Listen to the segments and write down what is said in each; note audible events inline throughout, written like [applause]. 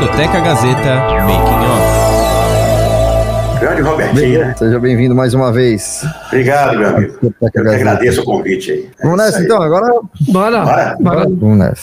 Discoteca Gazeta Making Off. Grande Robertinho, né? Seja bem-vindo mais uma vez. Obrigado, meu amigo. Eu que agradeço o convite aí. Vamos É nessa isso aí. então, agora Bora. Bora. Bora. vamos nessa.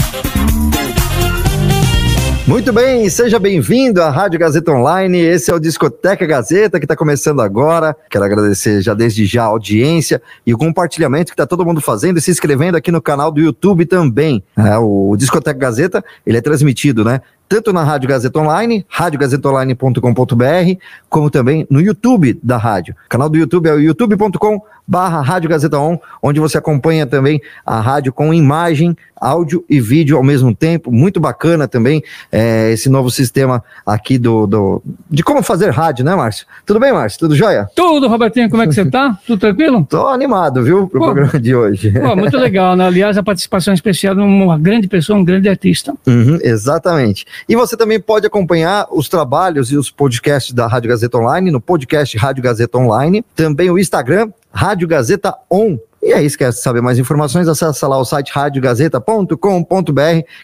Muito bem, seja bem-vindo à Rádio Gazeta Online. Esse é o Discoteca Gazeta que está começando agora. Quero agradecer já desde já a audiência e o compartilhamento que está todo mundo fazendo e se inscrevendo aqui no canal do YouTube também. É, o Discoteca Gazeta ele é transmitido, né? Tanto na Rádio Gazeta Online, radiogazetaonline.com.br, como também no YouTube da rádio. O canal do YouTube é o youtube.com barra Rádio Gazeta On, onde você acompanha também a rádio com imagem, áudio e vídeo ao mesmo tempo. Muito bacana também é, esse novo sistema aqui do, do de como fazer rádio, né, Márcio? Tudo bem, Márcio? Tudo jóia? Tudo, Robertinho, como é que você tá? [laughs] Tudo tranquilo? Tô animado, viu, pro Pô. programa de hoje. Pô, muito [laughs] legal, né? Aliás, a participação especial de uma grande pessoa, um grande artista. Uhum, exatamente. E você também pode acompanhar os trabalhos e os podcasts da Rádio Gazeta Online no podcast Rádio Gazeta Online, também o Instagram Rádio Gazeta On. E aí, quer saber mais informações? Acesse lá o site radiogazeta.com.br,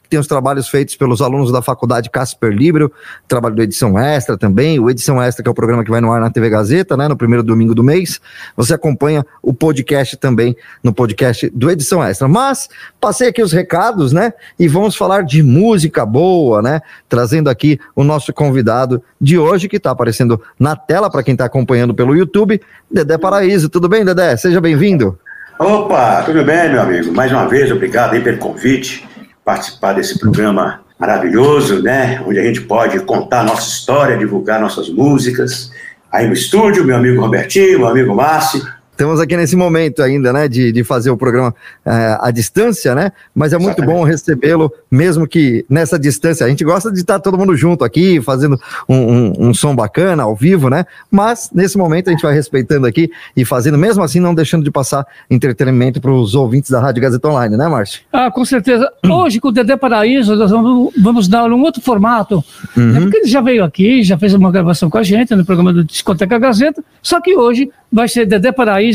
que tem os trabalhos feitos pelos alunos da faculdade Casper Libro, trabalho do Edição Extra também, o Edição Extra, que é o programa que vai no ar na TV Gazeta, né, no primeiro domingo do mês. Você acompanha o podcast também no podcast do Edição Extra. Mas passei aqui os recados, né? E vamos falar de música boa, né? Trazendo aqui o nosso convidado de hoje, que está aparecendo na tela para quem está acompanhando pelo YouTube, Dedé Paraíso. Tudo bem, Dedé? Seja bem-vindo. Opa, tudo bem, meu amigo? Mais uma vez, obrigado aí pelo convite, participar desse programa maravilhoso, né? Onde a gente pode contar nossa história, divulgar nossas músicas. Aí no estúdio, meu amigo Robertinho, meu amigo Márcio. Estamos aqui nesse momento ainda, né, de, de fazer o programa eh, à distância, né? Mas é muito bom recebê-lo, mesmo que nessa distância. A gente gosta de estar todo mundo junto aqui, fazendo um, um- um som bacana, ao vivo, né? Mas nesse momento a gente vai respeitando aqui e fazendo, mesmo assim, não deixando de passar entretenimento para os ouvintes da Rádio Gazeta Online, né, Márcio? Ah, com certeza. Hoje, com o Dedé Paraíso, nós vamos, vamos dar um outro formato. É porque ele já veio aqui, já fez uma gravação com a gente no programa do Discoteca Gazeta, só que hoje vai ser Dedé Paraíso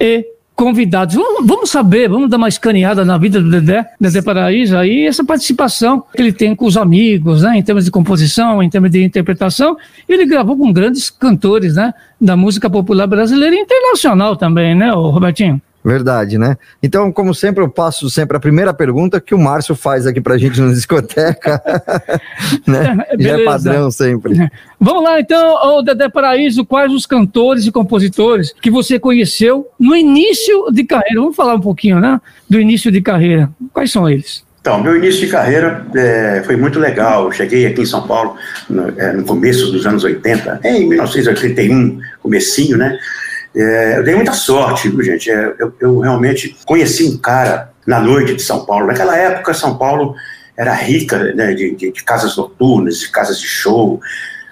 e convidados. Vamos, vamos saber, vamos dar uma escaneada na vida do Dedé, Dedé Paraíso, aí essa participação que ele tem com os amigos, né, em termos de composição, em termos de interpretação. Ele gravou com grandes cantores, né, da música popular brasileira e internacional também, né, Robertinho? Verdade, né? Então, como sempre, eu passo sempre a primeira pergunta que o Márcio faz aqui pra gente na discoteca. [laughs] né? Já é padrão sempre. [laughs] Vamos lá então, ô Dedé Paraíso, quais os cantores e compositores que você conheceu no início de carreira? Vamos falar um pouquinho, né? Do início de carreira. Quais são eles? Então, meu início de carreira é, foi muito legal. Eu cheguei aqui em São Paulo no, é, no começo dos anos 80, em 1981, comecinho, né? É, eu dei muita sorte, viu, gente? É, eu, eu realmente conheci um cara na noite de São Paulo. Naquela época, São Paulo era rica né, de, de- de casas noturnas, de casas de show.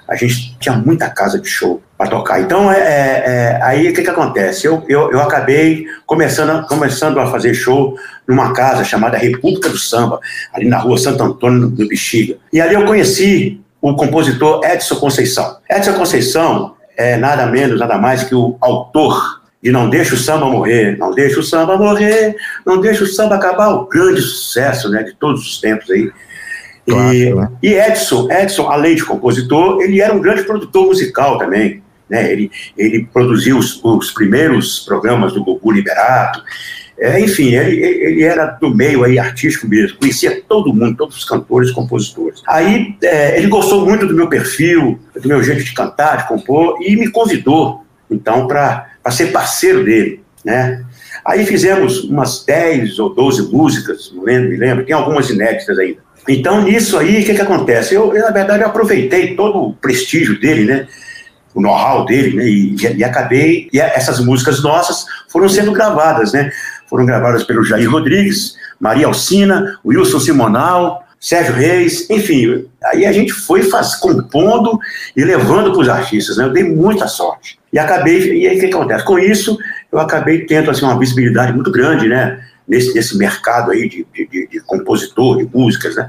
A gente tinha muita casa de show para tocar. Então, é, é, é, aí o que, que acontece? Eu, eu, eu acabei começando, começando a fazer show numa casa chamada República do Samba, ali na rua Santo Antônio, no Bexiga. E ali eu conheci o compositor Edson Conceição. Edson Conceição é nada menos, nada mais que o autor de Não Deixa o Samba Morrer, Não Deixa o Samba Morrer, Não Deixa o Samba Acabar, o grande sucesso né, de todos os tempos aí. E, Clássico, né? e Edson, Edson, além de compositor, ele era um grande produtor musical também. Né? Ele, ele produziu os, os primeiros programas do Gugu Liberato. É, enfim, ele, ele era do meio aí artístico mesmo, conhecia todo mundo, todos os cantores, compositores. Aí é, ele gostou muito do meu perfil, do meu jeito de cantar, de compor, e me convidou, então, para ser parceiro dele, né? Aí fizemos umas 10 ou 12 músicas, não lembro, me lembro, tem algumas inéditas ainda. Então, nisso aí, o que, que acontece? Eu, eu, na verdade, eu aproveitei todo o prestígio dele, né? O know-how dele, né? E, e, e acabei. E essas músicas nossas foram sendo gravadas, né? Foram gravadas pelo Jair Rodrigues, Maria Alcina, Wilson Simonal, Sérgio Reis, enfim. Aí a gente foi faz, compondo e levando para os artistas, né? Eu dei muita sorte. E acabei. E aí o que, acontece? Com isso, eu acabei tendo assim, uma visibilidade muito grande, né? Nesse, nesse mercado aí de, de, de compositor, de músicas, né?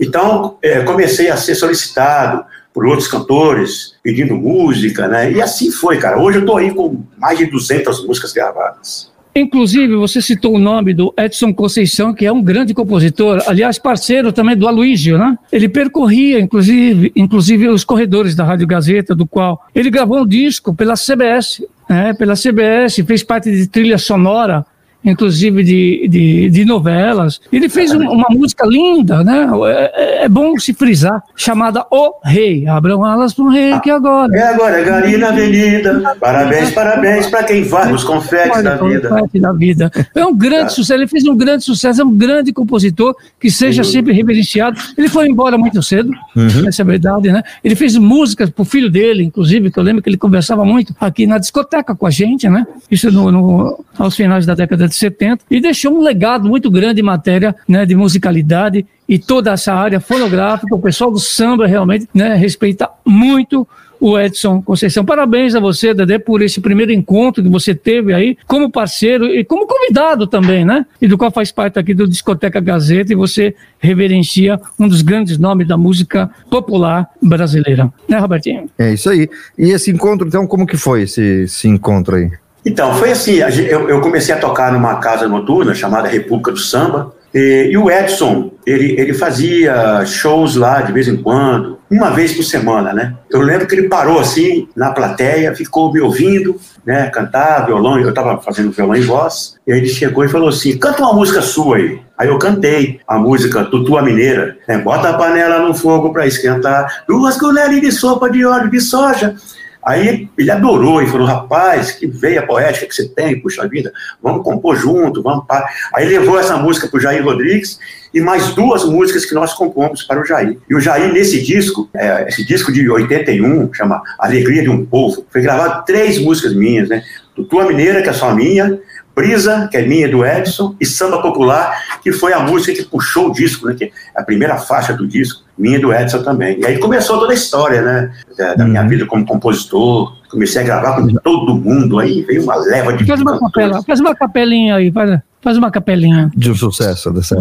Então, é, comecei a ser solicitado por outros cantores, pedindo música, né? E assim foi, cara. Hoje eu tô aí com mais de 200 músicas gravadas. Inclusive, você citou o nome do Edson Conceição, que é um grande compositor, aliás, parceiro também do Aloysio, né? Ele percorria, inclusive, inclusive os corredores da Rádio Gazeta, do qual ele gravou um disco pela CBS, né? pela CBS, fez parte de trilha sonora inclusive de, de, de, novelas. Ele fez um, uma música linda, né? É, é, bom se frisar, chamada O Rei. Abram alas para o rei que agora. É agora, é Gari na Avenida. Parabéns, parabéns para quem vai nos confetes da vida. da vida. É um grande tá. sucesso, ele fez um grande sucesso, é um grande compositor que seja uhum. sempre reverenciado. Ele foi embora muito cedo, uhum. essa é a verdade, né? Ele fez músicas para o filho dele, inclusive, que eu lembro que ele conversava muito aqui na discoteca com a gente, né? Isso no, no aos finais da década de 70, e deixou um legado muito grande em matéria né, de musicalidade e toda essa área fonográfica. O pessoal do samba realmente né, respeita muito o Edson Conceição. Parabéns a você, Dedé, por esse primeiro encontro que você teve aí como parceiro e como convidado também, né? E do qual faz parte aqui do Discoteca Gazeta e você reverencia um dos grandes nomes da música popular brasileira. Né, Robertinho? É isso aí. E esse encontro, então, como que foi esse, esse encontro aí? Então, foi assim, eu, comecei a tocar numa casa noturna chamada República do Samba, e, o Edson, ele, ele fazia shows lá de vez em quando, uma vez por semana, né? Eu lembro que ele parou assim, na plateia, ficou me ouvindo, né? Cantar violão, eu estava fazendo violão em voz, e aí ele chegou e falou assim: canta uma música sua aí. Aí eu cantei a música Tutua Mineira, né? Bota a panela no fogo para esquentar, duas colheres de sopa de óleo de soja. Aí ele adorou e falou: rapaz, que veia poética que você tem, puxa vida, vamos compor junto, vamos para. Aí levou essa música para o Jair Rodrigues e mais duas músicas que nós compomos para o Jair. E o Jair, nesse disco, é, esse disco de 81, chama Alegria de um Povo, foi gravado três músicas minhas, né? Tua Mineira, que é só minha, Brisa, que é minha do Edson, e Samba Popular, que foi a música que puxou o disco, né, que é a primeira faixa do disco, minha do Edson também. E aí começou toda a história, né, da, da minha uhum. vida como compositor, comecei a gravar com todo mundo, aí veio uma leva de... Faz uma capela, faz uma capelinha aí, faz, faz uma capelinha. De um sucesso dessa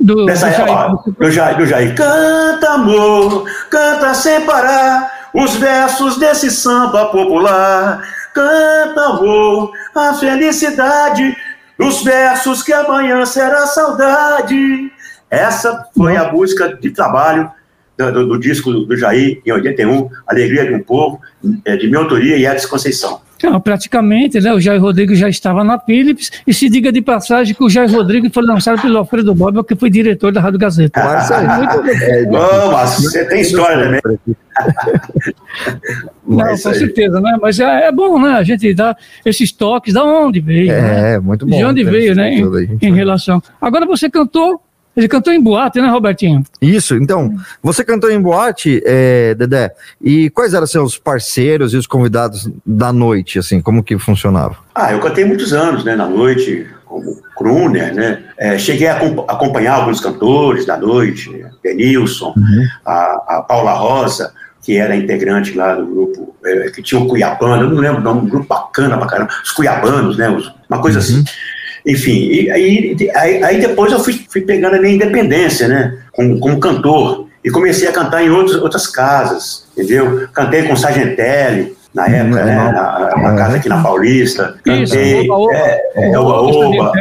do, Dessa do, Jair, ó, do, Jair, do Jair. Canta, amor, canta sem parar os versos desse samba popular canta, vou, a felicidade dos versos que amanhã será saudade. Essa foi a música de trabalho do, do, do disco do Jair, em 81, Alegria de um Povo, é, de minha autoria e Edson Conceição. Não, praticamente, né, o Jair Rodrigues já estava na Philips, e se diga de passagem que o Jair Rodrigues foi lançado pelo Alfredo Bob, que foi diretor da Rádio Gazeta. Ah, muito é, oh, mas você tem história também. Não, com certeza, né? Mas é, é, bom, né? A gente dá esses toques, da onde veio. É, né? muito bom. De onde veio, né? Em, em relação. Agora você cantou ele cantou em boate, né, Robertinho? Isso, então, você cantou em boate, é, Dedé, e quais eram seus parceiros e os convidados da noite, assim, como que funcionava? Ah, eu cantei muitos anos, né, na noite, como crooner, né, é, cheguei a acompanhar alguns cantores da noite, Denilson, uhum. a, a Paula Rosa, que era integrante lá do grupo, é, que tinha o Cuiabano, eu não lembro o nome, um grupo bacana pra caramba, os Cuiabanos, né, uma coisa uhum. assim. Enfim, e aí, aí, aí, depois eu fui, fui pegando a minha independência, né, como, como cantor, e comecei a cantar em outros, outras casas, entendeu? Cantei com Sargentelli, na hum, época, né, na, na, casa aqui na Paulista, cantei, Isso, oba, é, é, oba, oba,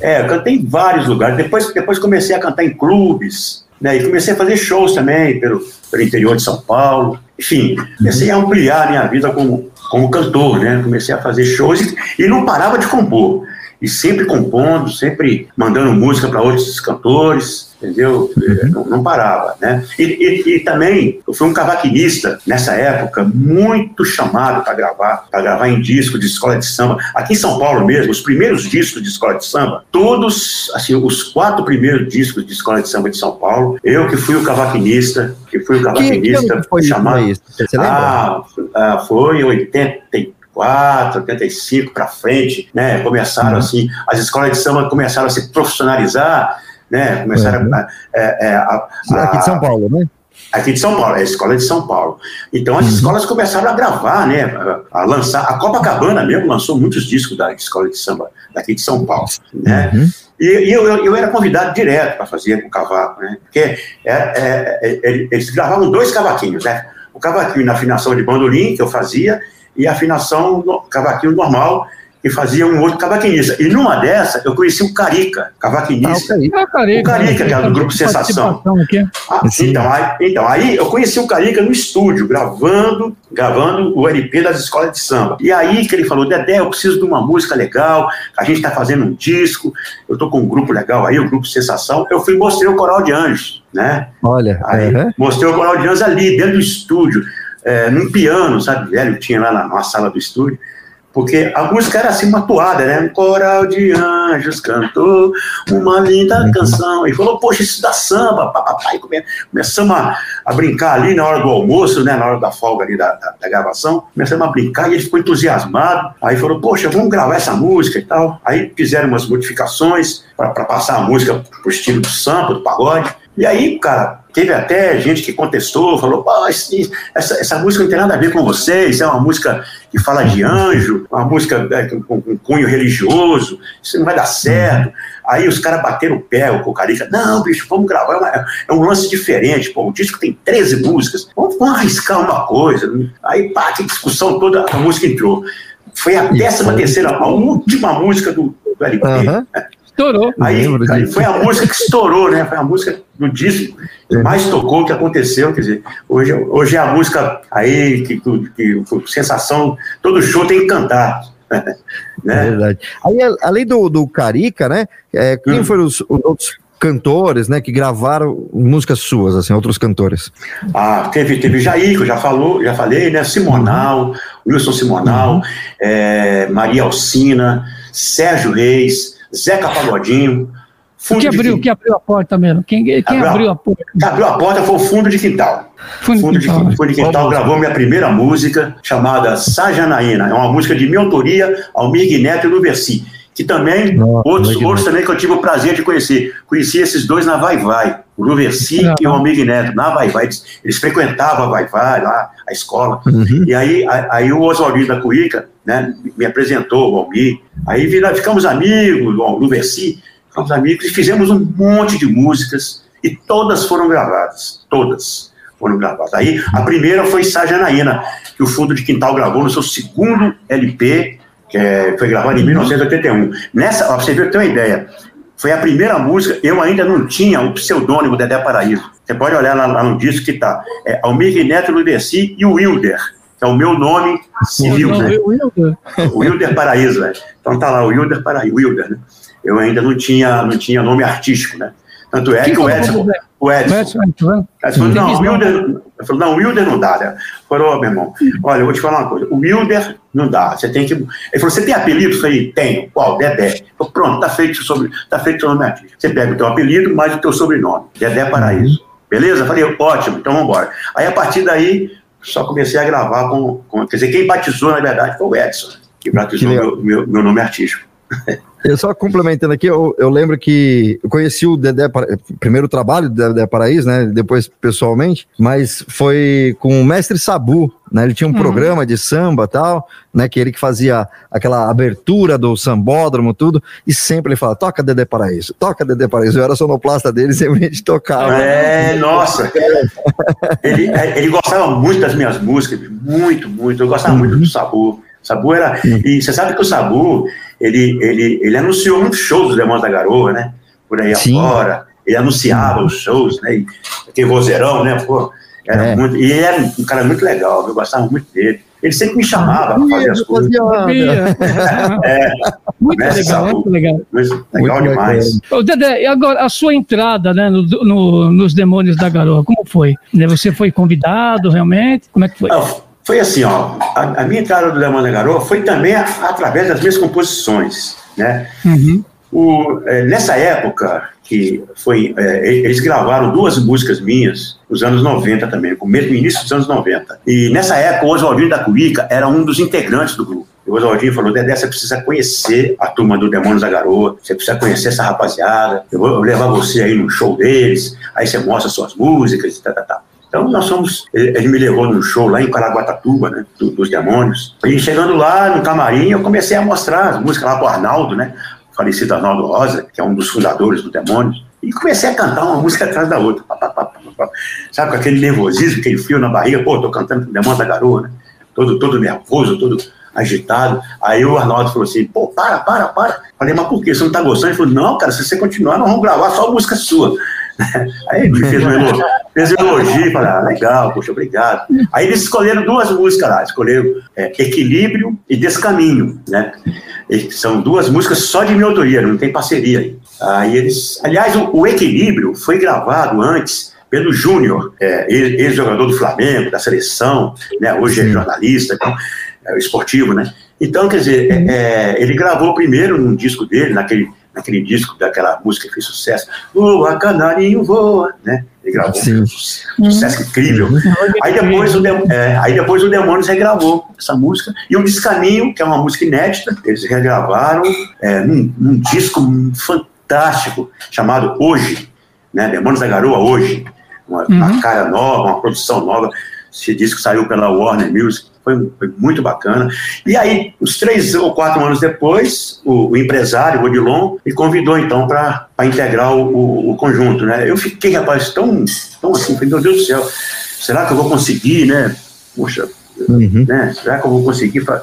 é, cantei em vários lugares, depois, depois comecei a cantar em clubes, né, e comecei a fazer shows também pelo, pelo interior de São Paulo, enfim, comecei a ampliar a minha vida como, como cantor, né, comecei a fazer shows e, e não parava de compor, e sempre compondo, sempre mandando música para outros cantores, entendeu? Uhum. Não, não, parava, né? E, e, e, também eu fui um cavaquinista nessa época, muito chamado para gravar, para gravar em disco de escola de samba. Aqui em São Paulo mesmo, os primeiros discos de escola de samba, todos, assim, os quatro primeiros discos de escola de samba de São Paulo, eu que fui o cavaquinista, que fui o cavaquinista que, que foi chamado. Isso? Você lembra? Ah, ah, foi em 80 84, 85 para frente, né? Começaram uhum. assim, as escolas de samba começaram a se profissionalizar, né? Começaram uhum. a, é, é, a, a, aqui de São Paulo, né? Aqui de São Paulo, é a escola de São Paulo. Então as uhum. escolas começaram a gravar, né? A, a, lançar. A Copacabana mesmo lançou muitos discos da escola de samba daqui de São Paulo, né? Uhum. E, e eu, eu, eu, era convidado direto para fazer com o cavaco, né? Porque é, é, é, é, eles gravavam dois cavaquinhos, né? O cavaquinho na afinação de bandolim, que eu fazia, e a afinação no cavaquinho normal, que fazia um outro cavaquinista. E numa dessa, eu conheci o Carica, cavaquinista. Ah, o Carica, o Carica, o Carica que era do grupo Sensação. Ah, então, aí, então, aí eu conheci o Carica no estúdio, gravando, gravando o LP das escolas de samba. E aí que ele falou, Dedé, eu preciso de uma música legal, a gente está fazendo um disco, eu estou com um grupo legal aí, o grupo Sensação. Eu fui mostrei o Coral de Anjos, né? Olha. Aí, uhum. Mostrei o Coral de Anjos ali, dentro do estúdio, é, num piano, sabe, velho, tinha lá na, na sala do estúdio porque a música era assim uma toada, né? Um coral de anjos cantou uma linda canção e falou, poxa, isso dá samba, papai. Começamos a, a, brincar ali na hora do almoço, né? Na hora da folga ali da, da, da, gravação, começamos a brincar e ele ficou entusiasmado. Aí falou, poxa, vamos gravar essa música e tal. Aí fizeram umas modificações para passar a música pro estilo do samba, do pagode. E aí, cara, teve até gente que contestou, falou, essa, essa música não tem nada a ver com vocês, é uma música que fala de anjo, uma música né, com, com cunho religioso, isso não vai dar certo. Aí os caras bateram o pé, o Cocarica, não, bicho, vamos gravar, é, uma, é, um lance diferente, pô, o disco tem 13 músicas, vamos, vamos arriscar uma coisa. Aí, pá, que discussão toda, a música entrou. Foi a décima terceira, a última música do, do LP. Uhum. Estourou. Aí, aí, foi a música que estourou, né? Foi a música do disco que mais tocou, que aconteceu. Quer dizer, hoje, hoje é a música aí que, que, que sensação, todo show tem que cantar. [laughs] né? É verdade. Aí, além do, do Carica, né? É, quem hum. foram os, os outros cantores, né, que gravaram músicas suas, assim, outros cantores? Ah, teve, teve Jair, que eu já, falou, já falei, né, Simonal, Wilson Simonal, uhum. é, Maria Alcina, Sérgio Reis, Zeca Pagodinho. Fundo que abriu, de... que abriu a porta mesmo? Quem, quem abriu, abriu a porta? Quem abriu a porta foi o Fundo de Quintal. Fundo, fundo, de, quintal. fundo de Quintal gravou minha primeira música, chamada Sajanaína. É uma música de minha autoria, Almir Neto e Luversi. Que também, Nossa, outros, outros também que eu tive o prazer de conhecer. Conheci esses dois na Vai Vai, o Luversi e o Almir Neto, na Vai Vai. Eles, eles frequentavam a Vai Vai, lá, a escola. Uhum. E aí, aí o Oswaldinho da Cuíca, né, me apresentou, o Almir. Aí ficamos amigos, o Luversi, ficamos amigos e fizemos um monte de músicas e todas foram gravadas, todas foram gravadas. Aí a primeira foi Sajanaína, que o Fundo de Quintal gravou no seu segundo LP, que é, foi gravado em 1981. Nessa, ó, você ter uma ideia, foi a primeira música, eu ainda não tinha o pseudônimo Dedé Paraíso. Você pode olhar lá, lá no disco que está, é Almir Neto Luderci e o Wilder que é o meu nome civil, não, né? Wilder. Wilder Paraíso, né? Então tá lá, o Wilder Paraíso, Wilder, né? Eu ainda não tinha, não tinha nome artístico, né? Tanto é que, que o Edson, o Edson, Edson, Edson não, o Wilder, falou, não, o Wilder não dá, né? Falou, oh, meu irmão, olha, eu vou te falar uma coisa, o Wilder não dá, você tem que, ele falou, você tem apelido? Eu falei, tenho, qual? Dedé. Falei, pronto, tá feito sobre, tá feito o nome artístico. Você pega o teu apelido mais o teu sobrenome, Dedé Paraíso. Beleza? Eu falei, ótimo, então vamos embora. Aí, a partir daí, só comecei a gravar com, com, Quer dizer, quem batizou, na verdade, foi o Edson, que batizou que meu, meu, meu nome artístico. [laughs] Eu só complementando aqui, eu, eu, lembro que eu conheci o Dedé, primeiro trabalho do Dedé Paraíso, né? Depois pessoalmente, mas foi com o mestre Sabu, né? Ele tinha um uhum. programa de samba tal, né? Que ele que fazia aquela abertura do sambódromo, tudo, e sempre ele falava: toca Dedé Paraíso, toca Dedé Paraíso. Eu era sonoplasta dele, [laughs] sempre a gente tocava. É, nossa! [laughs] ele, ele gostava muito das minhas músicas, muito, muito. Eu gostava uhum. muito do Sabu. Sabu era. Uhum. E você sabe que o Sabu ele, ele, ele anunciou muitos shows do Demônios da Garoa, né? Por aí Sim. afora. Ele anunciava os shows, né? aquele vozeirão, né? Pô, era é. muito, e ele era um cara muito legal, eu gostava muito dele. Ele sempre me chamava para fazer as coisas. [laughs] é, muito legal, muito legal. Legal muito demais. Legal. Dedé, e agora a sua entrada né, no, no, nos Demônios da Garoa, como foi? Você foi convidado realmente? Como é que foi? Não, foi assim, ó, a, a minha entrada do Lemão da Garoa foi também a, através das minhas composições, né? Uhum. O, é, nessa época, que foi, é, eles gravaram duas músicas minhas, nos anos 90 também, no mesmo início dos anos 90. E nessa época, o Oswaldinho da Cuíca era um dos integrantes do grupo. E o Oswaldinho falou, Dedé, você precisa conhecer a turma do Demônios da Garoa, você precisa conhecer essa rapaziada, eu vou levar você aí no show deles, aí você mostra suas músicas e tal, tal, tal. Então nós fomos, ele, me levou num show lá em Caraguatatuba, né, do, dos Demônios. E chegando lá no camarim, eu comecei a mostrar as músicas lá pro Arnaldo, né, falecido Arnaldo Rosa, que é um dos fundadores do Demônios. E comecei a cantar uma música atrás da outra. Pá, pá, pá. Sabe, com aquele nervosismo, aquele fio na barriga, pô, tô cantando com o Demônio da Garoa, né? Todo, todo nervoso, todo agitado. Aí o Arnaldo falou assim, pô, para, para, para. Falei, mas por quê? Você não tá gostando? Ele falou, não, cara, se você continuar, nós vamos gravar só música sua. [laughs] Aí ele fez um elogio, fez um elogio, falei, ah, legal, poxa, obrigado. Aí eles escolheram duas músicas lá, escolheram é, Equilíbrio e Descaminho, né? E são duas músicas só de minha autoria, não tem parceria aí. Aí eles, aliás, o, o Equilíbrio foi gravado antes pelo Júnior, é, ex-jogador do Flamengo, da seleção, né? Hoje é jornalista, então, é, esportivo, né? Então, quer dizer, é, é, ele gravou primeiro num disco dele, naquele, naquele disco daquela música que fez sucesso, Voa, Canarinho Voa, né? Ele gravou Sim. um sucesso incrível. Uhum. Aí depois, o, Dem- é, aí depois o Demônios regravou essa música. E o Descaminho, que é uma música inédita, eles regravaram é, num, num disco fantástico chamado Hoje, né? Demônios da Garoa Hoje. Uma, uma cara nova, uma produção nova. Esse disco saiu pela Warner Music, foi, foi muito bacana. E aí, uns três ou quatro anos depois, o, o empresário, o Odilon, me convidou então para integrar o, o- o conjunto. Né? Eu fiquei, rapaz, tão, tão assim, falei, meu Deus do céu, será que eu vou conseguir, né? Poxa, Uhum. né? Será que eu vou conseguir fa-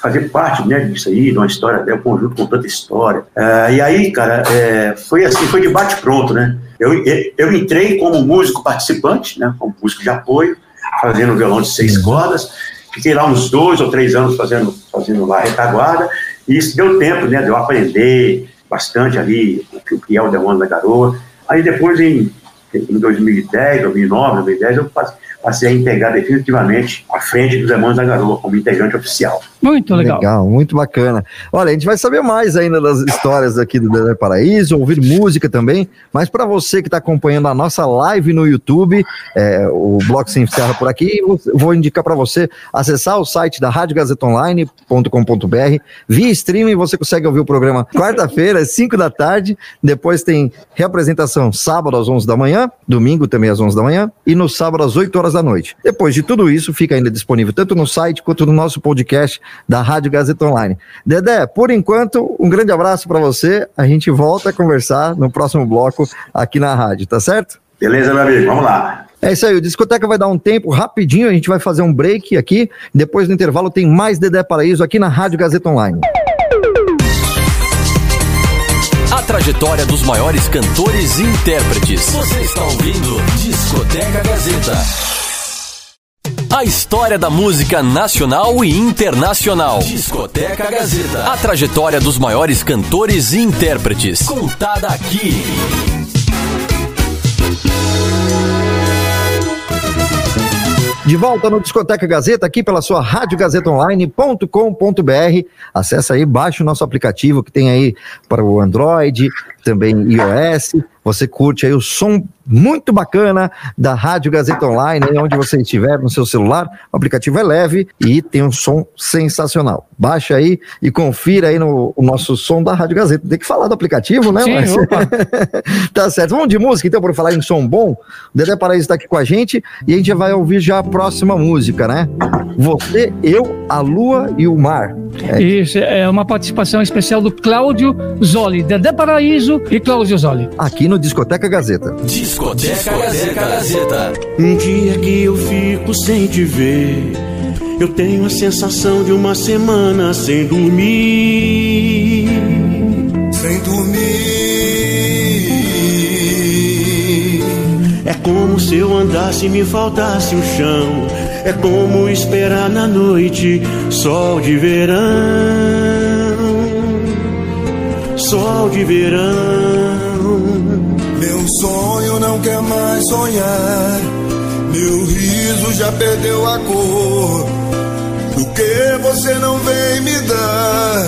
fazer parte né, disso aí, de uma história, né, um conjunto com tanta história? Ah, e aí, cara, é, foi assim, foi de bate-pronto, né? Eu, eu- eu entrei como músico participante, né, como músico de apoio, fazendo violão de seis cordas, fiquei lá uns dois ou três anos fazendo, fazendo lá retaguarda, e isso deu tempo, né, de eu aprender bastante ali o que- o que é o Demônio da Garoa. Aí depois, em, em 2010, 2009, 2010, eu a integrar definitivamente a frente dos Demônios da Garoa como integrante oficial. Muito legal. muito bacana. Olha, a gente vai saber mais ainda das histórias aqui do Dedé Paraíso, ouvir música também, mas para você que está acompanhando a nossa live no YouTube, é, o bloco se encerra por aqui, eu vou indicar para você acessar o site da radiogazetaonline.com.br, via streaming você consegue ouvir o programa quarta-feira, às 5 da tarde, depois tem reapresentação sábado às 11 da manhã, domingo também às 11 da manhã, e no sábado às 8 horas da noite. Depois de tudo isso, fica ainda disponível tanto no site quanto no nosso podcast da Rádio Gazeta Online. Dedé, por enquanto, um grande abraço para você. A gente volta a conversar no próximo bloco aqui na rádio, tá certo? Beleza, meu amigo? Vamos lá. É isso aí, o Discoteca vai dar um tempo rapidinho, a gente vai fazer um break aqui. Depois do intervalo tem mais Dedé Paraíso aqui na Rádio Gazeta Online. A trajetória dos maiores cantores e intérpretes. Você está ouvindo Discoteca Gazeta. A história da música nacional e internacional. Discoteca Gazeta. A trajetória dos maiores cantores e intérpretes. Contada aqui. De volta no Discoteca Gazeta, aqui pela sua radiogazetaonline.com.br. Acesse aí, baixe o nosso aplicativo que tem aí para o Android, também iOS. Você curte aí o som muito bacana da Rádio Gazeta Online, onde você estiver no seu celular. O aplicativo é leve e tem um som sensacional. Baixa aí e confira aí no o nosso som da Rádio Gazeta. Tem que falar do aplicativo, né? Sim, Mas- [laughs] tá certo. Vamos de música, então, por falar em som bom. O Dedé Paraíso está aqui com a gente e a gente vai ouvir já a próxima música, né? Você, eu, a lua e o mar. É, Isso, é uma participação especial do Cláudio Zoli, Dedé Paraíso e Cláudio Zoli. aqui no Discoteca Gazeta. Discoteca Gazeta. Um dia que eu fico sem te ver, eu tenho a sensação de uma semana sem dormir. Sem dormir. É como se eu andasse e me faltasse o chão. É como esperar na noite sol de verão. Sol de verão. Meu sonho não quer mais sonhar. Meu riso já perdeu a cor. Do que você não vem me dar?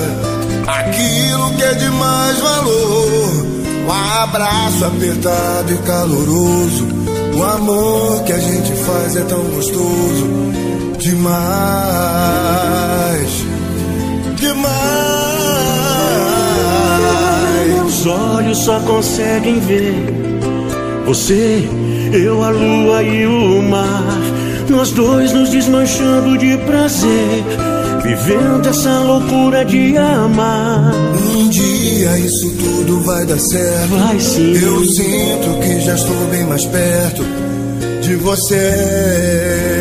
Aquilo que é de mais valor. Um abraço apertado e caloroso. O amor que a gente faz é tão gostoso. Demais. Demais. Meus olhos só conseguem ver você eu, a lua e o mar. Nós dois nos desmanchando de prazer, vivendo essa loucura de amar. Um dia isso tudo vai dar certo. Vai sim. Eu sinto que já estou bem mais perto de você.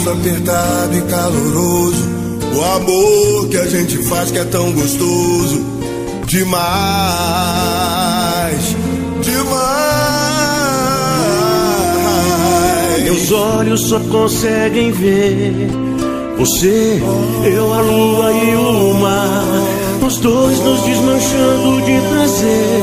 Abraço apertado e caloroso. O amor que a gente faz que é tão gostoso. Demais, demais. Meus olhos só conseguem ver você, eu, a lua e o mar. Nós dois nos desmanchando de prazer,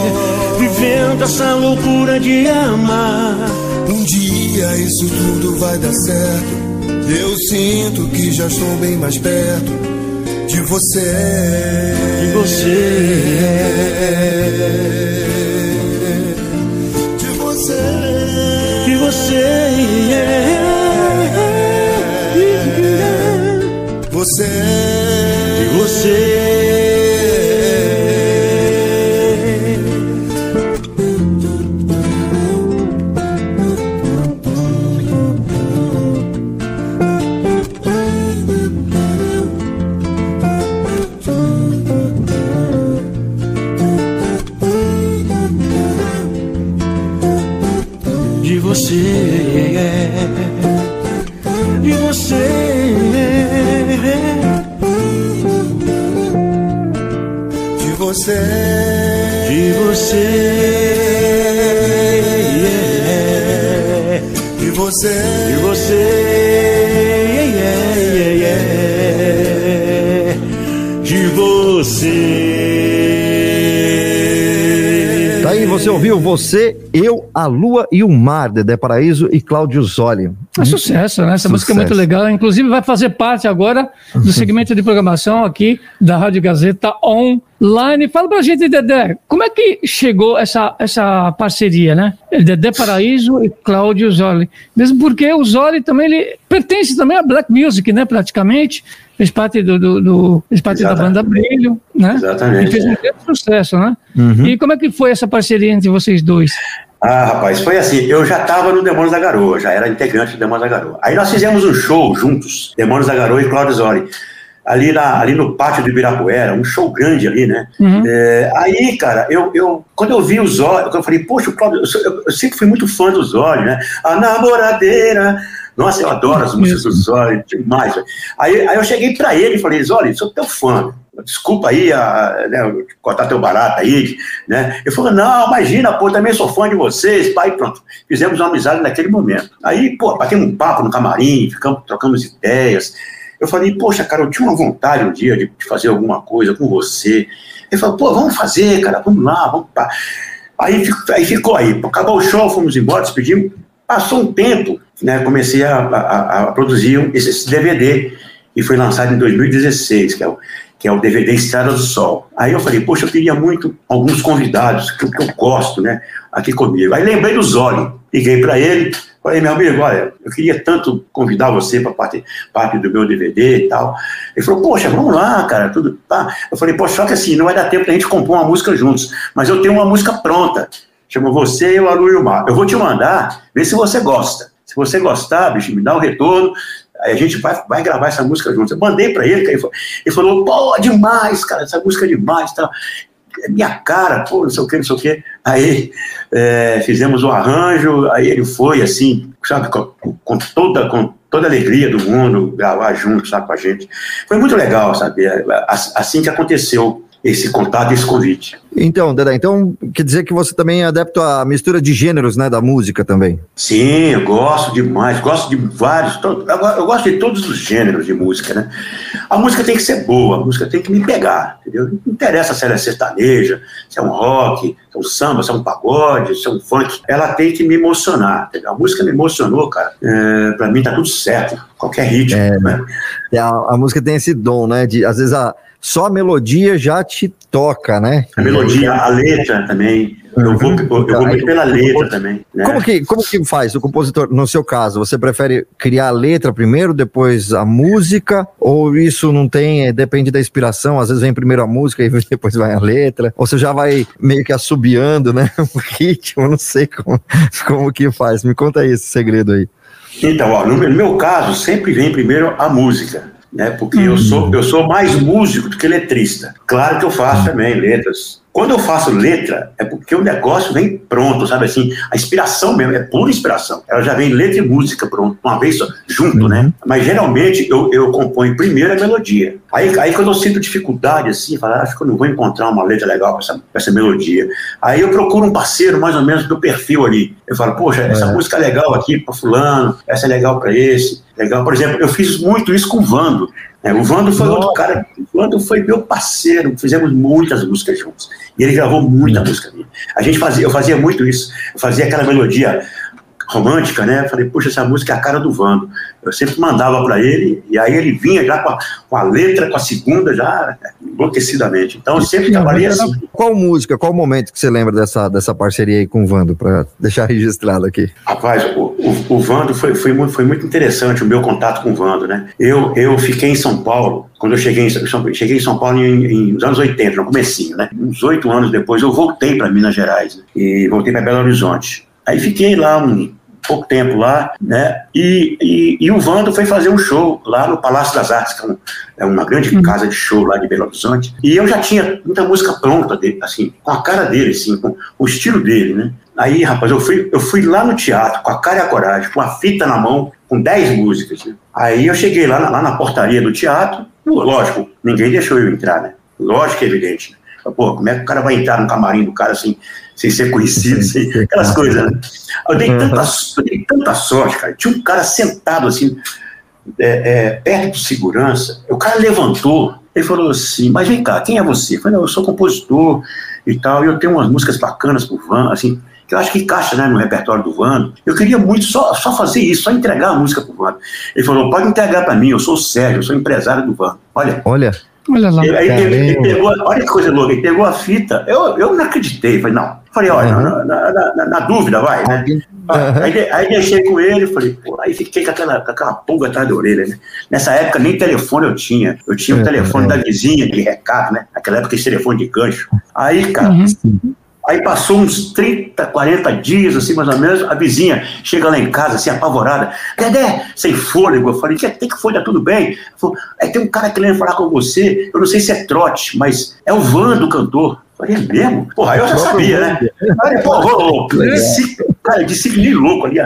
vivendo essa loucura de amar. Um dia isso tudo vai dar certo. Eu sinto que já estou bem mais perto de você. De você. De você. De você. Você. De você. De você. De você. Tá aí, você ouviu Você, Eu, a Lua e o Mar, Dedé Paraíso e Cláudio Zoli. É sucesso, né? Essa música é muito Sucesso. legal. Inclusive, vai fazer parte agora do segmento de programação aqui da Rádio Gazeta Online. Fala pra gente, Dedé, como é que chegou essa, essa parceria, né? Dedé Paraíso e Cláudio Zoli. Mesmo porque o Zoli também ele pertence também à Black Music, né? Praticamente. Fez parte, do, do, do- fez parte da banda Brilho, né? Exatamente, E fez um é. grande sucesso, né? Uhum. E como é que foi essa parceria entre vocês dois? Ah, rapaz, foi assim, eu já estava no Demônios da Garoa, já era integrante do Demônios da Garoa. Aí nós fizemos um show juntos, Demônios da Garoa e Cláudio Zori, ali, na, ali no pátio do Ibirapuera, um show grande ali, né? Uhum. É, aí, cara, eu, eu, quando eu vi o Zóio, eu falei, poxa, Cláudio, eu, sou- eu- eu sempre fui muito fã do Zóio, né? A namoradeira. Nossa, eu adoro as músicas do Zóio, demais. Aí, aí eu cheguei pra ele e falei, Zóio, sou teu fã. Desculpa aí, a, né, cortar teu barato aí, né? Ele falou, não, imagina, pô, também sou fã de vocês, pai, pronto. Fizemos uma amizade naquele momento. Aí, pô, batemos um papo no camarim, ficamos, trocamos ideias. Eu falei, poxa, cara, eu tinha uma vontade um dia de, de fazer alguma coisa com você. Ele falou, pô, vamos fazer, cara, vamos lá, vamos. Aí, aí ficou aí. Acabou o show, fomos embora, despedimos. Passou um tempo, né? Comecei a, a- a produzir esse, esse DVD e foi lançado em 2016, que é o, que é o DVD Estrada do Sol. Aí eu falei, poxa, eu queria muito alguns convidados que, que eu gosto, né? Aqui comigo. Aí lembrei do Zoli, liguei para ele, falei, meu amigo, olha, eu queria tanto convidar você para parte, parte do meu DVD e tal. Ele falou, poxa, vamos lá, cara, tudo tá. Eu falei, poxa, só que assim, não vai dar tempo da gente compor uma música juntos, mas eu tenho uma música pronta. Chama Você, Eu, a e o Mar. Eu vou te mandar, vê se você gosta. Se você gostar, bicho, me dá um retorno, aí a gente vai, vai gravar essa música juntos. Eu mandei para ele, ele falou, ele falou, pô, demais, cara, essa música é demais, tá? É minha cara, pô, não sei o que, não sei o que. Aí é, fizemos o arranjo, aí ele foi assim, sabe, com, com toda, com toda a alegria do mundo, gravar junto, sabe, com a gente. Foi muito legal, sabe, assim que aconteceu esse contato, esse convite. Então, Dedé, então quer dizer que você também é adepto à mistura de gêneros, né, da música também? Sim, eu gosto demais, gosto de vários, eu gosto de todos os gêneros de música, né? A música tem que ser boa, a música tem que me pegar, entendeu? Não interessa se ela é sertaneja, se é um rock, se é um samba, se é um pagode, se é um funk, ela tem que me emocionar, entendeu? A música me emocionou, cara, é, pra mim tá tudo certo, qualquer ritmo, é, né? A, a música tem esse dom, né, de às vezes a só a melodia já te toca, né? A melodia, a letra também. Eu vou, eu, vou muito pela letra também. Né? Como, que, como que faz o compositor, no seu caso? Você prefere criar a letra primeiro, depois a música? Ou isso não tem, é, depende da inspiração? Às vezes vem primeiro a música e [laughs] depois vai a letra? Ou você já vai meio que assobiando, né? [laughs] O ritmo, eu não sei como, como que faz. Me conta aí esse segredo aí. Então, ó, no meu caso, sempre vem primeiro a música né? Porque eu sou eu sou mais músico do que letrista. Claro que eu faço também letras quando eu faço letra, é porque o negócio vem pronto, sabe assim? A inspiração mesmo, é pura inspiração. Ela já vem letra e música pronto, uma vez só, junto, né? Mas geralmente eu, eu componho primeiro a melodia. Aí, aí quando eu sinto dificuldade, assim, eu falo, ah, acho que eu não vou encontrar uma letra legal para essa, pra essa melodia. Aí eu procuro um parceiro mais ou menos do perfil ali. Eu falo, poxa, essa é. música é legal aqui para fulano, essa é legal para esse. Legal, por exemplo, eu fiz muito isso com o Vando. É, o Vando foi Nossa. outro cara, o Vando foi meu parceiro, fizemos muitas músicas juntos. E ele gravou muita música minha. A gente fazia, eu fazia muito isso. Eu fazia aquela melodia romântica, né? Falei, puxa, essa música é a cara do Vando. Eu sempre mandava para ele, e aí ele vinha já com a, com a, letra, com a segunda, já enlouquecidamente. Então eu sempre trabalhei assim. Qual música, qual momento que você lembra dessa, dessa parceria aí com o Vando, para deixar [laughs] registrado aqui? Rapaz, o, o, o Vando foi, foi, muito, foi muito interessante o meu contato com o Vando, né? Eu, eu fiquei em São Paulo, quando eu cheguei em, cheguei em São Paulo em, em, nos anos 80, no comecinho, né? Uns oito anos depois eu voltei para Minas Gerais, né? e voltei para Belo Horizonte. Aí fiquei lá um pouco tempo lá, né? E, e, e, o Vando foi fazer um show lá no Palácio das Artes, que é, um, é uma grande uhum. casa de show lá de Belo Horizonte. E eu já tinha muita música pronta, dele, assim, com a cara dele, assim, com o estilo dele, né? Aí, rapaz, eu fui, eu fui lá no teatro com a cara e a coragem, com a fita na mão, com 10 músicas. Né? Aí eu cheguei lá lá na portaria do teatro, lógico, ninguém deixou eu entrar, né? Lógico que é evidente. Né? Pô, como é que o cara vai entrar no camarim do cara assim, sem ser conhecido, sem, aquelas coisas, né? Eu dei tanta, eu dei tanta sorte, cara. Tinha um cara sentado assim, é, é, perto de segurança. O cara levantou, ele falou assim: Mas vem cá, quem é você? Eu falei: Eu sou compositor e tal, e eu tenho umas músicas bacanas pro Van, assim, que eu acho que encaixa né, no repertório do Vando. Eu queria muito só, só fazer isso, só entregar a música pro Vando. Ele falou: Pode entregar para mim, eu sou o Sérgio, eu sou empresário do Vando. Olha. Olha. Olha lá. Ele, ele, ele, pegou, olha que coisa louca, ele pegou a fita. Eu, eu não acreditei, falei, não. Falei, olha, uhum. na, na, na, na, dúvida, vai, né? Uhum. Aí, aí deixei com ele, falei, pô, aí fiquei com aquela, com aquela pulga atrás da orelha, né? Nessa época nem telefone eu tinha. Eu tinha o uhum. telefone da vizinha de recado, né? Naquela época esse telefone de gancho. Aí, cara, uhum. Aí passou uns 30, 40 dias, assim, mais ou menos, a vizinha chega lá em casa, assim, apavorada. Dedé, sem fôlego. Eu falei, que tem que folha, tudo bem? Falou, é, tem um cara querendo falar com você, eu não sei se é trote, mas é o Van do cantor. Eu falei, é mesmo? Porra, eu já sabia, né? Aí, pô, ô, ô, cara, que louco ali,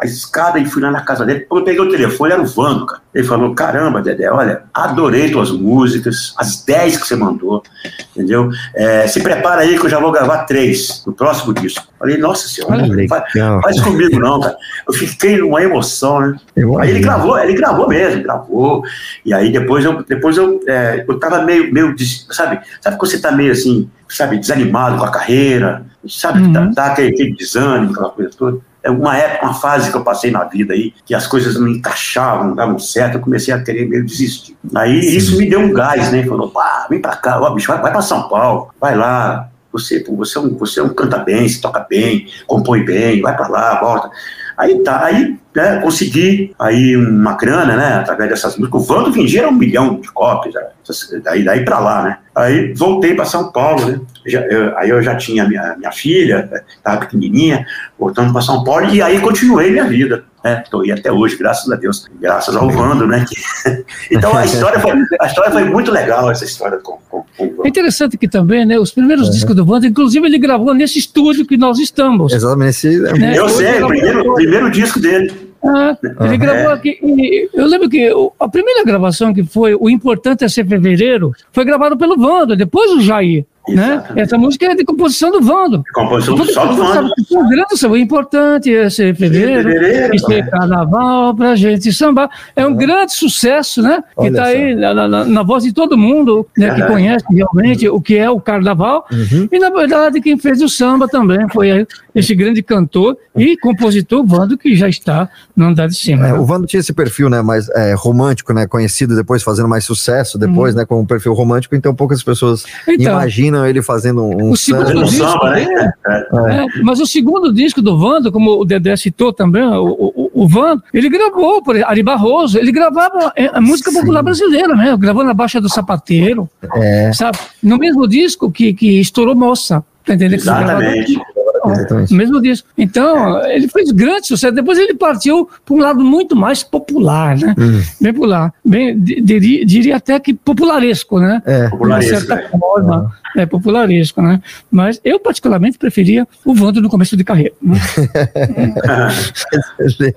a escada e fui lá na casa dele. Quando eu peguei o telefone, era o Vando, cara. Ele falou: Caramba, Dedé, olha, adorei tuas músicas, as 10 que você mandou, entendeu? É, se prepara aí que eu já vou gravar três no próximo disco. Falei: Nossa senhora, faz, faz, comigo não, cara. Eu fiquei numa emoção, né? Aí ele gravou, ele gravou mesmo, gravou. E aí depois eu, depois eu, é, eu tava meio, meio, sabe, sabe quando você tá meio assim, sabe, desanimado com a carreira, sabe, uhum. tá, tá aquele, aquele desânimo, aquela coisa toda uma época, uma fase que eu passei na vida aí, que as coisas não encaixavam, não davam certo, eu comecei a querer meio desistir. Aí Sim. isso me deu um gás, né? Falou, pá, vem pra cá, ó, bicho, vai, vai pra São Paulo, vai lá, você, você, é um, você é um canta bem, se toca bem, compõe bem, vai pra lá, volta. Aí tá, aí né, consegui aí uma grana, né, através dessas músicas. O Vando vendia um milhão de cópias, né, daí, daí pra lá, né. Aí voltei para São Paulo, né, já, eu, aí eu já tinha minha, minha filha, estava pequenininha, voltando para São Paulo, e aí continuei minha vida. Estou né, aí até hoje, graças a Deus, graças ao Vando, né? [laughs] então a história, foi, a história foi muito legal, essa história com, com, com o Vando. É interessante que também, né, os primeiros discos do Vando, inclusive ele gravou nesse estúdio que nós estamos. Exatamente. Né? Eu sei, o primeiro, primeiro disco dele. É, ele gravou aqui. eu lembro que a primeira gravação que foi O Importante é Ser Fevereiro foi gravada pelo Vando, depois o Jair. Né? Essa música é de composição do Vando. De composição do só do Vando. O importante é ser fevereiro, fevereiro e ser carnaval pra gente sambar. É um grande sucesso, né? que está aí na, na, na, voz de todo mundo, né? que conhece realmente o que é o carnaval. Uhum. E, na verdade, quem fez o samba também foi esse grande cantor e compositor Vando, que já está no andar de cima. É, o Vando tinha esse perfil, né? Mais é, romântico, né? Conhecido depois, fazendo mais sucesso depois, uhum. né? Com um perfil romântico, então poucas pessoas então, imaginam ele fazendo um, o segundo disco, samba, né? É, é, mas o segundo disco do Vando, como o Dedé citou também, o, o, o Vando, ele gravou por Ari Barroso, ele gravava é, a música Sim. popular brasileira, né? Gravou na Baixa do Sapateiro, é. sabe? No mesmo disco que, que estourou Moça, tá entendendo? Exatamente. Exatamente. mesmo disco. Então, ele fez grande sucesso. Depois ele partiu para um lado muito mais popular, né? Hum. Bem popular. Bem, diria, diria, até que popularesco, né? É. Popularesco, de certa é. forma. É popularesco, né? Mas eu, particularmente, preferia o Vando no começo de carreira. Né?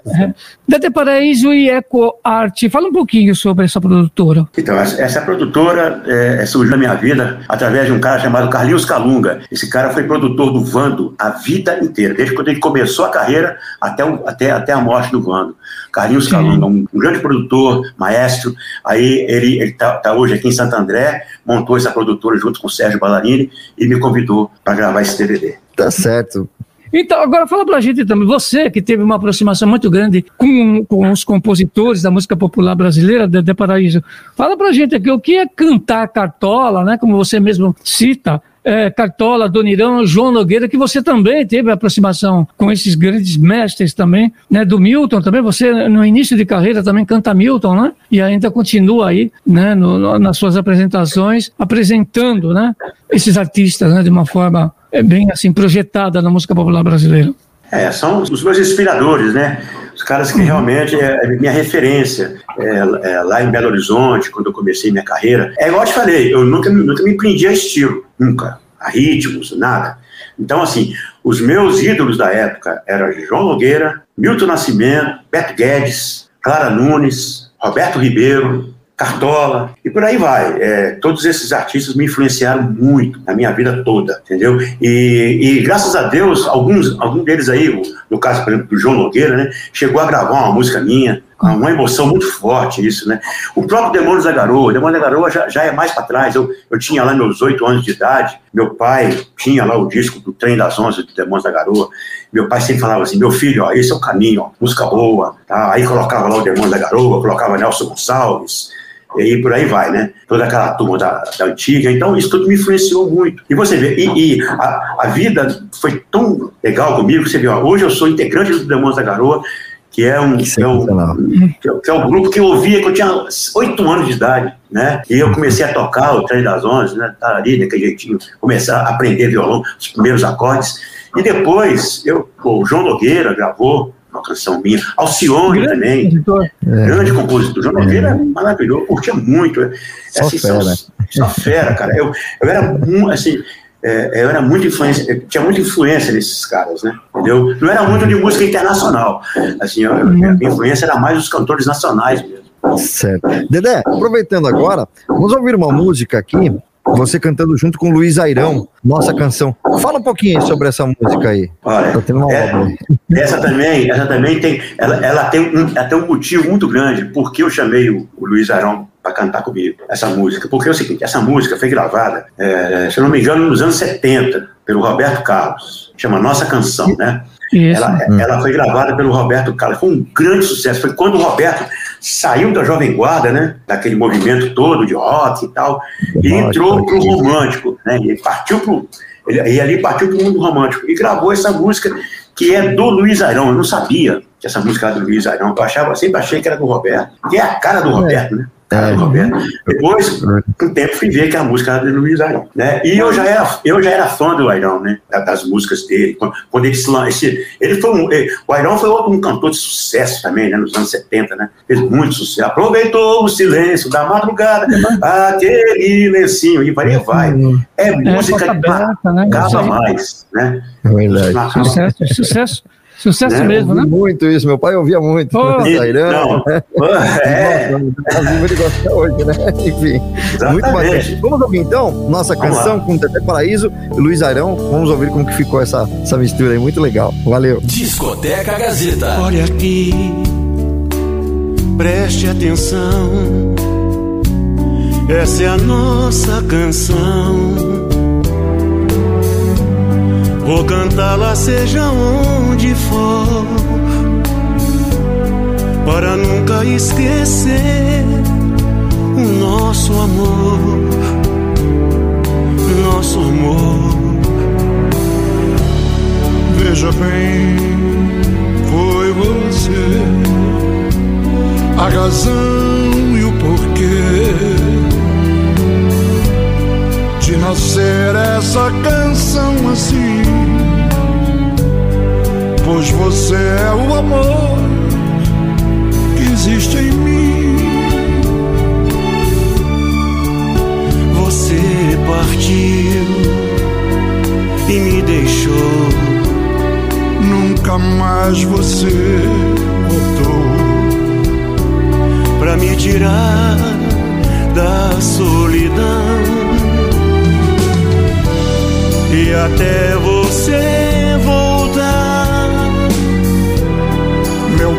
é. [laughs] Dete Paraíso e Eco Arte. Fala um pouquinho sobre essa produtora. Então, essa, essa produtora é, surgiu na minha vida através de um cara chamado Carlinhos Calunga. Esse cara foi produtor do Vando a vida inteira, desde quando ele começou a carreira até, o, até, até a morte do Vando. Carlinhos. Calunga, um, um, grande produtor, maestro. Aí ele está tá hoje aqui em Santo André, montou essa produtora junto com o Sérgio Ballarini e me convidou para gravar esse DVD. Tá certo. Então, agora fala pra gente também, você que teve uma aproximação muito grande com, com os compositores da música popular brasileira, de, de Paraíso, fala pra gente aqui o que é cantar cartola, né, como você mesmo cita, é, Cartola, Donirão, João Nogueira, que você também teve aproximação com esses grandes mestres também, né? Do Milton também, você no início de carreira também canta Milton, né? E ainda continua aí, né? No, no, nas suas apresentações, apresentando, né? Esses artistas, né? De uma forma é, bem assim projetada na música popular brasileira. É, são os meus inspiradores, né? Os caras que realmente é, é minha referência. É, é, lá em Belo Horizonte, quando eu comecei minha carreira. É igual eu te falei, eu nunca, nunca me prendi a estilo, nunca. A ritmos, nada. Então, assim, os meus ídolos da época eram João Nogueira, Milton Nascimento, Beto Guedes, Clara Nunes, Roberto Ribeiro, Cartola, e por aí vai. É, todos esses artistas me influenciaram muito na minha vida toda, entendeu? E, e graças a Deus, alguns, alguns deles aí, no caso, por exemplo, do João Nogueira, né, chegou a gravar uma música minha, uma emoção muito forte isso, né? O próprio Demônios da Garoa, Demônios da Garoa já, já é mais para trás. Eu, eu tinha lá meus oito anos de idade, meu pai tinha lá o disco do Trem das Onze do Demônios da Garoa. Meu pai sempre falava assim: meu filho, ó, esse é o caminho, ó, música boa. Tá? Aí colocava lá o Demônios da Garoa, colocava Nelson Gonçalves, e aí por aí vai, né? Toda aquela turma da, da antiga. Então, isso tudo me influenciou muito. E você vê, e, e a, a, vida foi tão legal comigo, você vê, ó, hoje eu sou integrante do Demônios da Garoa, que é um, que é um, que é um grupo que eu ouvia quando eu tinha oito anos de idade, né? E eu comecei a tocar o trem das onze, né? Tá ali daquele jeitinho, começar a aprender violão, os primeiros acordes. E depois, eu, o João Nogueira gravou uma canção minha. Alcione grande também, compositor. É. grande compositor. João Nogueira é maravilhoso, curtia muito. É, só assim, fera. Só, só fera, cara. Eu, eu era assim, é, eu era muito influência, tinha muita influência nesses caras, né? Entendeu? Não era muito de música internacional. Assim, eu, a minha influência era mais os cantores nacionais mesmo. Certo. Dedé, aproveitando agora, vamos ouvir uma música aqui você cantando junto com Luiz Airão, nossa canção. Fala um pouquinho sobre essa música aí. Olha, é, essa também, essa também tem, ela, ela, tem um, ela tem um motivo muito grande porque eu chamei o, o Luiz Airão para cantar comigo essa música. Porque é o seguinte, essa música foi gravada, é, se eu não me engano, nos anos 70, pelo Roberto Carlos. Chama Nossa Canção, né? Ela, ela, foi gravada pelo Roberto Carlos. Foi um grande sucesso. Foi quando o Roberto saiu da Jovem Guarda, né? Daquele movimento todo de rock e tal, e entrou pro romântico, né? Ele partiu pro. Ele, e ali partiu pro mundo romântico. E gravou essa música que é do Luiz Airão. Eu não sabia que essa música era do Luiz Airão. Eu achava, sempre achei que era do Roberto, que é a cara do é. Roberto, né? É, Roberto. Depois, com o tempo, fui ver que a música era do Luiz Airão, né? E eu já era, eu já era fã do Airão, né? Das músicas dele. Quando ele se esse, ele foi um, o Airão foi outro um cantor de sucesso também, né? Nos anos 70, né? Fez muito sucesso. Aproveitou o silêncio da madrugada, aquele lencinho, e vai, vai. É música é, de aberta, né? Acaba mais, né? É verdade. Sucesso, sucesso. Sucesso né? mesmo, né? Muito isso, meu pai ouvia muito. Oh, Não, é. Ele gosta hoje, né? [laughs] Enfim, Exatamente. muito bacana. Vamos ouvir então nossa canção com Tete Paraíso e Luiz Airão. Vamos ouvir como que ficou essa, essa mistura aí, muito legal. Valeu. Discoteca Gazeta. Olha aqui, preste atenção. Essa é a nossa canção Vou cantá-la seja onde for, para nunca esquecer o nosso amor, nosso amor. Veja bem, foi você a razão e o porquê de nascer essa canção assim. Pois você é o amor que existe em mim. Você partiu e me deixou. Nunca mais você voltou pra me tirar da solidão e até você voltar.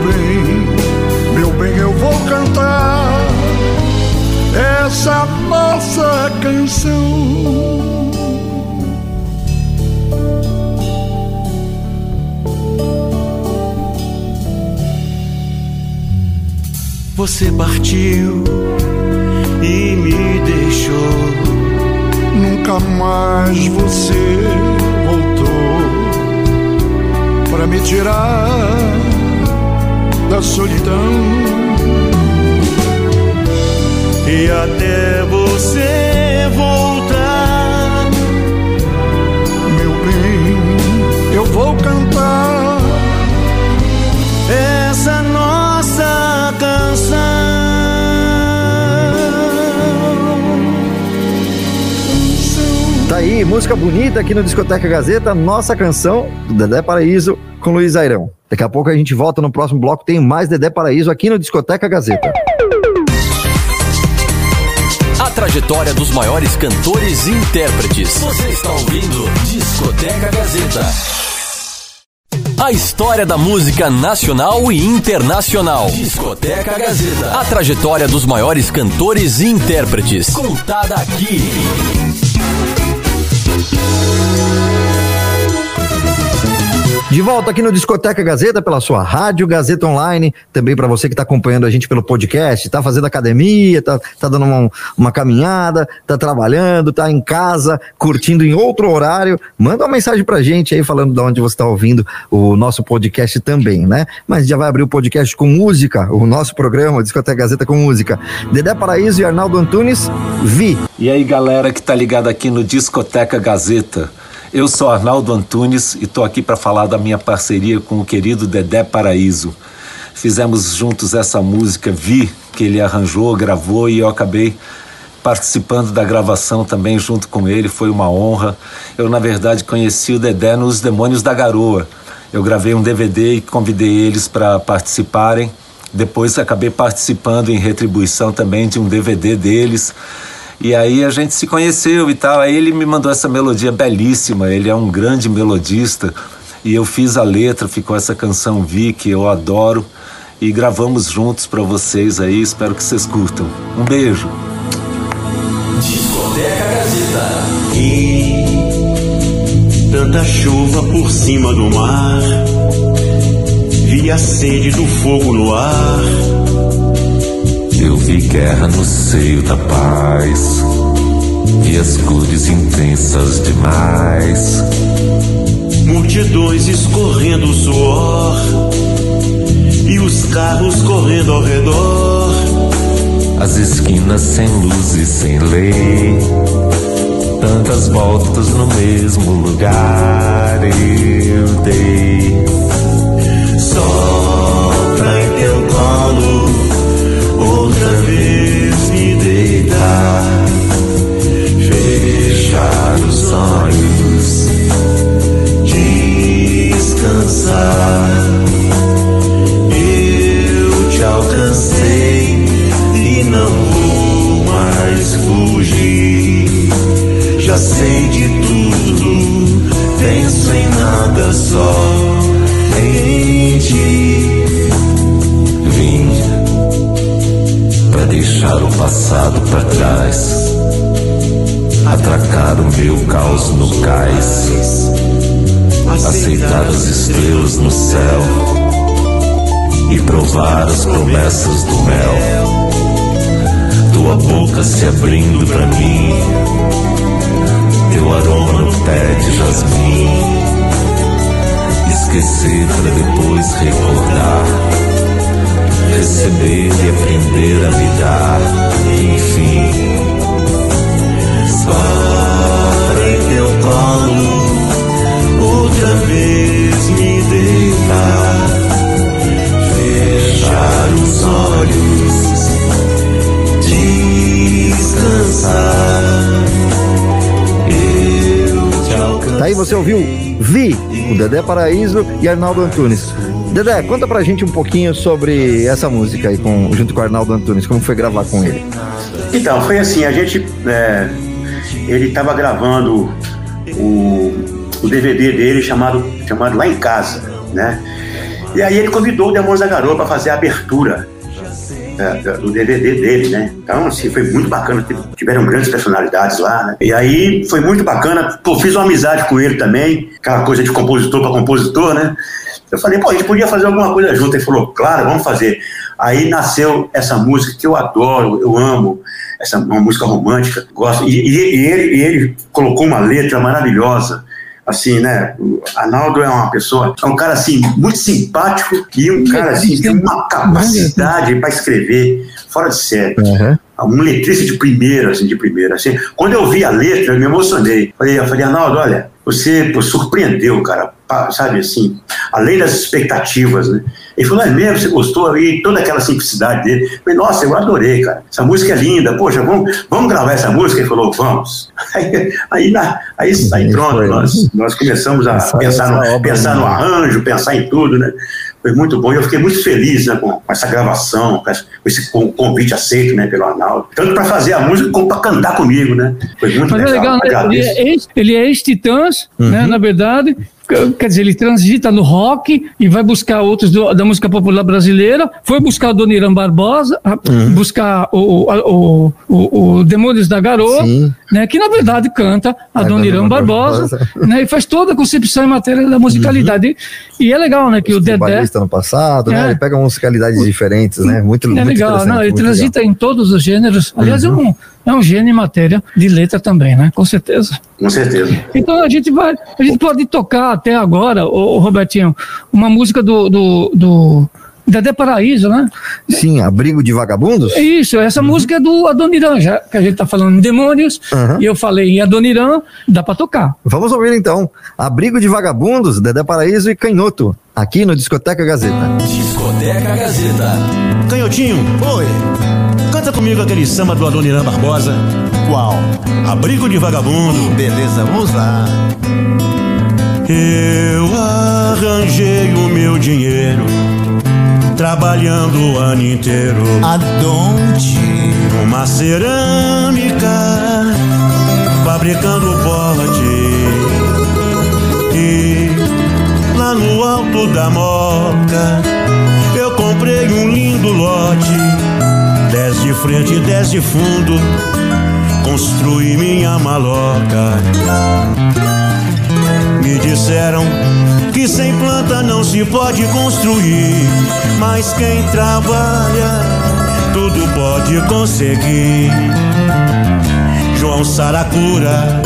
Bem, meu bem, eu vou cantar essa nossa canção. Você partiu e me deixou nunca mais você voltou para me tirar da solidão. E até você voltar, meu bem, eu vou cantar essa nossa canção. Tá aí, música bonita aqui no Discoteca Gazeta, nossa canção do Dedé Paraíso com Luiz Airão. Daqui a pouco a gente volta no próximo bloco, tem mais Dedé Paraíso aqui no Discoteca Gazeta. A trajetória dos maiores cantores e intérpretes. Você está ouvindo Discoteca Gazeta. A história da música nacional e internacional. Discoteca Gazeta. A trajetória dos maiores cantores e intérpretes. Contada aqui. De volta aqui no Discoteca Gazeta, pela sua rádio Gazeta Online, também para você que está acompanhando a gente pelo podcast, está fazendo academia, está tá dando uma, uma caminhada, está trabalhando, está em casa, curtindo em outro horário, manda uma mensagem para gente aí falando de onde você está ouvindo o nosso podcast também, né? Mas já vai abrir o podcast com música, o nosso programa, Discoteca Gazeta com música. Dedé Paraíso e Arnaldo Antunes, Vi. E aí galera que está ligada aqui no Discoteca Gazeta. Eu sou Arnaldo Antunes e estou aqui para falar da minha parceria com o querido Dedé Paraíso. Fizemos juntos essa música Vi, que ele arranjou, gravou e eu acabei participando da gravação também junto com ele, foi uma honra. Eu, na verdade, conheci o Dedé nos Demônios da Garoa. Eu gravei um DVD e convidei eles para participarem. Depois acabei participando em retribuição também de um DVD deles. E aí a gente se conheceu e tal. Aí ele me mandou essa melodia belíssima. Ele é um grande melodista. E eu fiz a letra, ficou essa canção Vi, que eu adoro. E gravamos juntos para vocês aí. Espero que vocês curtam. Um beijo. Discoteca Gazeta. E tanta chuva por cima do mar. Vi a sede do fogo no ar eu vi guerra no seio da paz e as cores intensas demais. Multidões escorrendo suor e os carros correndo ao redor. As esquinas sem luz e sem lei. Tantas voltas no mesmo lugar eu dei. Só outra vez me deitar, fechar os olhos, descansar. Eu te alcancei e não vou mais fugir. Já sei de tudo, penso em nada só em ti. Passado para trás. Atracar o meu caos no cais. Aceitar as estrelas no céu. E provar as promessas do mel. Tua boca se abrindo para mim. Teu aroma no pé de jasmim. Esquecer para depois recordar receber e aprender a me dar, enfim. Para em teu colo, outra vez me deitar, fechar os olhos, descansar. Alcanço. Daí você ouviu Vi, o Dedé Paraíso e Arnaldo Antunes. Dedé, conta pra gente um pouquinho sobre essa música aí, com, junto com o Arnaldo Antunes, como foi gravar com ele. Então, foi assim, a gente. é, ele estava gravando o, o DVD dele chamado, chamado Lá em Casa, né? E aí ele convidou o Demônios da Garoa para fazer a abertura é, do DVD dele, né? Então, assim, foi muito bacana. tive- Tiveram grandes personalidades lá, né? E aí foi muito bacana. Pô, fiz uma amizade com ele também, aquela coisa de compositor para compositor, né? Eu falei, pô, a gente podia fazer alguma coisa junto. Ele falou, claro, vamos fazer. Aí nasceu essa música que eu adoro, eu amo, essa uma música romântica, gosto. E, e- e ele, e ele colocou uma letra maravilhosa. Assim, né? O Arnaldo é uma pessoa, é um cara assim, muito simpático e um cara assim, tem uma capacidade para escrever fora de série. Um letrista de primeira, assim, de primeira. Assim. Quando eu vi a letra, eu me emocionei. Falei, eu falei, Arnaldo, olha, você pô, surpreendeu, cara, sabe assim, além das expectativas, né? Ele falou, é mesmo, você gostou aí, toda aquela simplicidade dele. Eu falei, nossa, eu adorei, cara. Essa música é linda, poxa, vamos, vamos gravar essa música? Ele falou, vamos. [laughs] Aí, aí, na- aí, aí pronto, nós, nós começamos a Essa- pensar, essa no, obra, pensar né? no arranjo, pensar em tudo, né? Foi muito bom e eu fiquei muito feliz né, com, essa gravação, com esse, convite aceito né, pelo Arnaldo. Tanto para fazer a música como para cantar comigo, né? Foi muito Mas é legal. legal, né? Ele é ex- ele é ex-Titãs, Uhum. né, na verdade. Quer dizer, ele transita no rock e vai buscar outros do- da música popular brasileira. Foi buscar o Doniran Barbosa, Uhum. buscar o, o, o, o Demônios da Garoa, né, que na verdade canta a É, Doniran Dona Barbosa, Barbosa. [laughs] né, e faz toda a concepção em matéria da musicalidade. E, e é legal, né, que o Dedé... No passado, né? É. Ele pega musicalidades diferentes, né? Muito, É muito legal, não, ele transita em todos os gêneros. Aliás, é, um, é um gênio em matéria de letra também, né? Com certeza. Com certeza. Então a gente vai, a gente pode tocar até agora, o, Robertinho, uma música do, do, do Dedé Paraíso, né? Sim, Abrigo de Vagabundos? É isso, essa música é do Adoniran, já que a gente tá falando em demônios, Uhum. e eu falei em Adoniran, dá pra tocar. Vamos ouvir então. Abrigo de Vagabundos, Dedé Paraíso e Canhoto, aqui no Discoteca Gazeta. Discoteca Gazeta. Canhotinho, oi. Canta comigo aquele samba do Adoniran Barbosa. Qual? Abrigo de vagabundo. Beleza, vamos lá. Eu arranjei o meu dinheiro trabalhando o ano inteiro. Aonde? Uma cerâmica fabricando pote. E lá no alto da moca eu comprei um lindo lote. Dez de frente e dez de fundo, construí minha maloca. Me disseram que sem planta não se pode construir, mas quem trabalha tudo pode conseguir. João Saracura,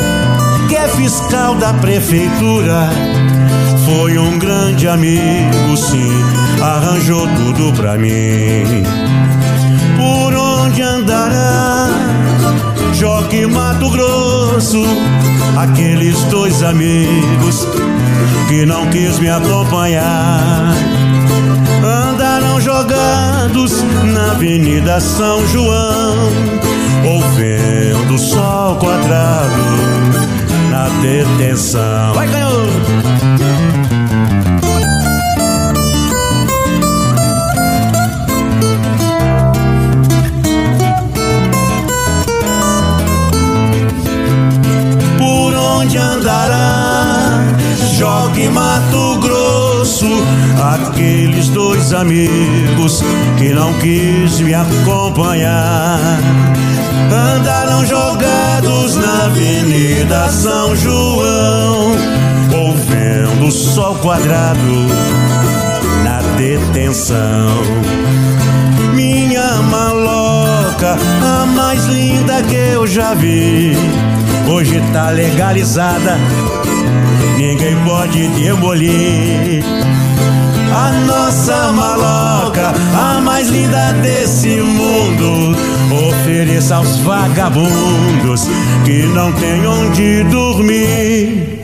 que é fiscal da prefeitura, foi um grande amigo, sim, arranjou tudo pra mim. Por onde andará Joque Mato Grosso, aqueles dois amigos que não quis me acompanhar. Andaram jogados na Avenida São João, ou vendo o sol quadrado na detenção. Vai, canhoto! Jogue Mato Grosso, aqueles dois amigos que não quis me acompanhar. Andaram jogados na Avenida São João, ouvindo o sol quadrado na detenção. Minha maloca, a mais linda que eu já vi, hoje tá legalizada, ninguém pode demolir. A nossa maloca, a mais linda desse mundo, ofereça aos vagabundos que não têm onde dormir.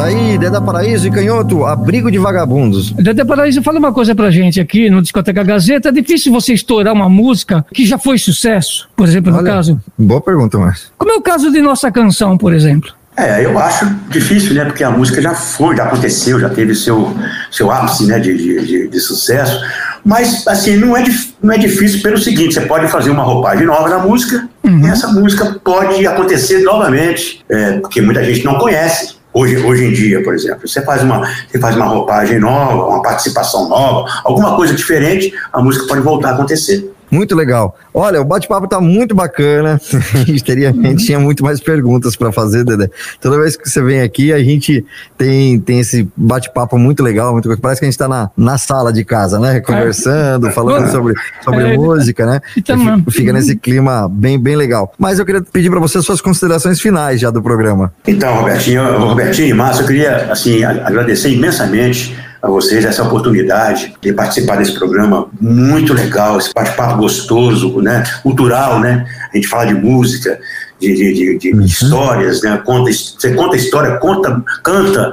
Tá aí, Dedé Paraíso e Canhoto, abrigo de vagabundos. Dedé Paraíso, fala uma coisa pra gente aqui no Discoteca Gazeta. É difícil você estourar uma música que já foi sucesso, por exemplo, no Olha, caso. Boa pergunta, Márcio. Como é o caso de nossa canção, por exemplo? É, eu acho difícil, né? Porque a música já foi, já aconteceu, já teve seu, seu ápice né, de, de, de, de sucesso. Mas, assim, não é, não é difícil pelo seguinte: você pode fazer uma roupagem nova na música e essa música pode acontecer novamente, é, porque muita gente não conhece. Hoje, hoje em dia, por exemplo, você faz, uma, você faz uma roupagem nova, uma participação nova, alguma coisa diferente, a música pode voltar a acontecer. Muito legal. Olha, o bate-papo tá muito bacana. [laughs] A gente, teria, a gente tinha muito mais perguntas para fazer, Dedé. Toda vez que você vem aqui, a gente tem, tem esse bate-papo muito legal. Muito, parece que a gente tá na, na sala de casa, né? Conversando, falando sobre, sobre É, música, né? então, Fica- nesse clima bem, bem legal. Mas eu queria pedir para você suas considerações finais já do programa. Então, Robertinho, Robertinho e Márcio, eu queria assim, agradecer imensamente a vocês essa oportunidade de participar desse programa muito legal, esse bate-papo gostoso, né, cultural, né? A gente fala de música, de, de, de- de histórias, né? Conta, você conta história, conta, canta.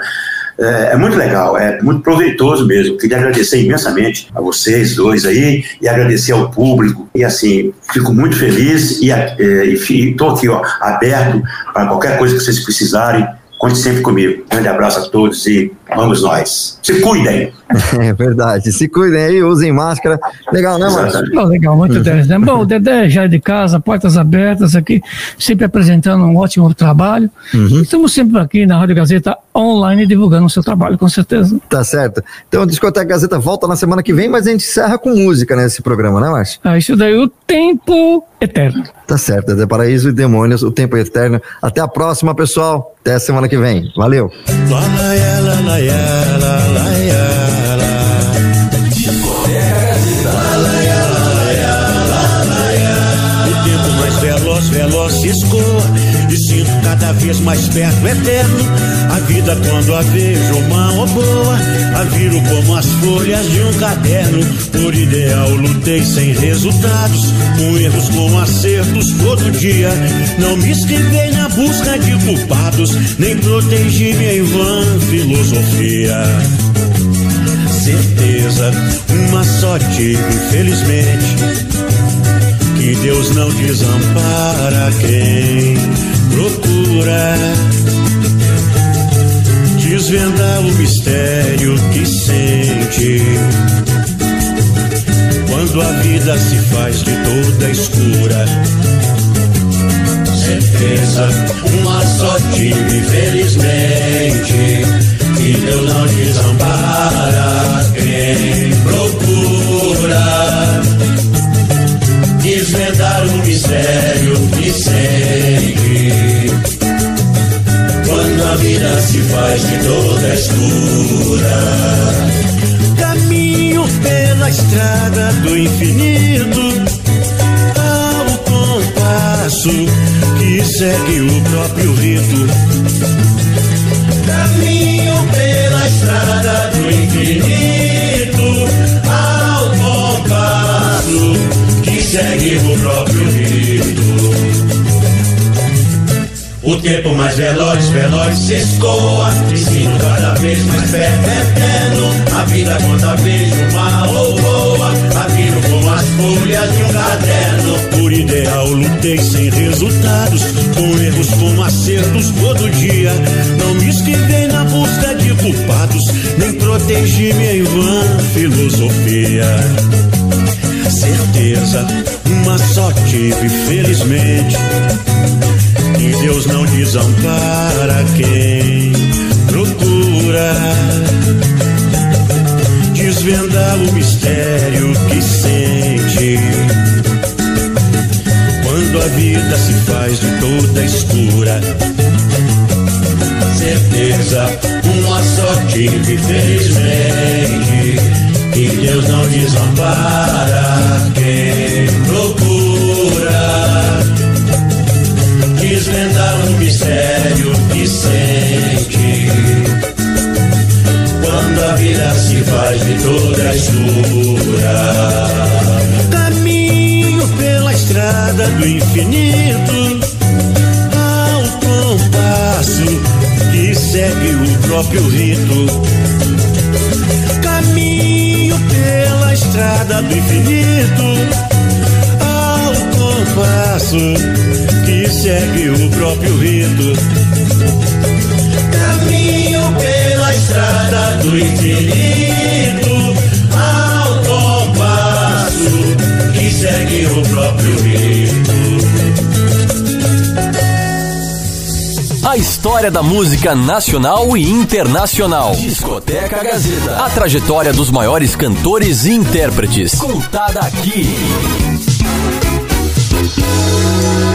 É, é muito legal, é muito proveitoso mesmo. Queria agradecer imensamente a vocês dois aí e agradecer ao público. E assim, fico muito feliz e estou aqui ó, aberto para qualquer coisa que vocês precisarem. Conte sempre comigo. Grande abraço a todos e vamos nós. Se cuidem. [laughs] É verdade. Se cuidem aí, usem máscara. Legal, né, Márcio? Não, legal, muito 10, né? Bom, o Dedé já é de casa, portas abertas aqui, sempre apresentando um ótimo trabalho. Estamos sempre aqui na Rádio Gazeta online divulgando o seu trabalho, com certeza. Tá certo. Então, o Discoteca Gazeta volta na semana que vem, mas a gente encerra com música nesse programa, né, Márcio? Ah, isso daí, o tempo eterno. Tá certo. Dedé Paraíso e Demônios, o tempo é eterno. Até a próxima, pessoal. Até a semana que vem. Valeu. Tempo mais veloz, veloz E sinto cada vez mais perto eterno. A vida quando a vejo má ou boa A viro como as folhas de um caderno. Por ideal lutei sem resultados Com erros, com acertos. Todo dia Não me esquivei na busca de culpados Nem protegi minha em vã filosofia. Certeza, uma só tive, felizmente que Deus não desampara quem procura. Desvendar o mistério que sente. Quando a vida se faz de toda escura. Certeza, uma só tive, felizmente, que Deus não desampara quem procura. Desvendar o mistério que sente a vida se faz de toda escura. Caminho pela estrada do infinito ao compasso que segue o próprio rito. Caminho pela estrada do infinito ao compasso que segue o próprio rito. O tempo mais veloz, veloz se escoa. E sinto cada vez mais perto, eterno A vida conta vejo uma ou boa. A viro como as folhas de um caderno. Por ideal lutei sem resultados. Com erros, com acertos todo dia. Não me esquivei na busca de culpados. Nem protegi minha vã filosofia. Certeza, uma só tive, felizmente que Deus não desampara quem procura o mistério que sente. Quando a vida se faz de toda escura. Certeza, uma sorte, infelizmente, que Deus não desampara quem desvendar o mistério que sente. Quando a vida se faz de toda escura. Caminho pela estrada do infinito, ao compasso que segue o próprio rito. Caminho pela estrada do infinito, compasso que segue o próprio rito. Caminho pela estrada do infinito, ao compasso que segue o próprio rito. A história da música nacional e internacional. Discoteca Gazeta. A trajetória dos maiores cantores e intérpretes. Contada aqui. Música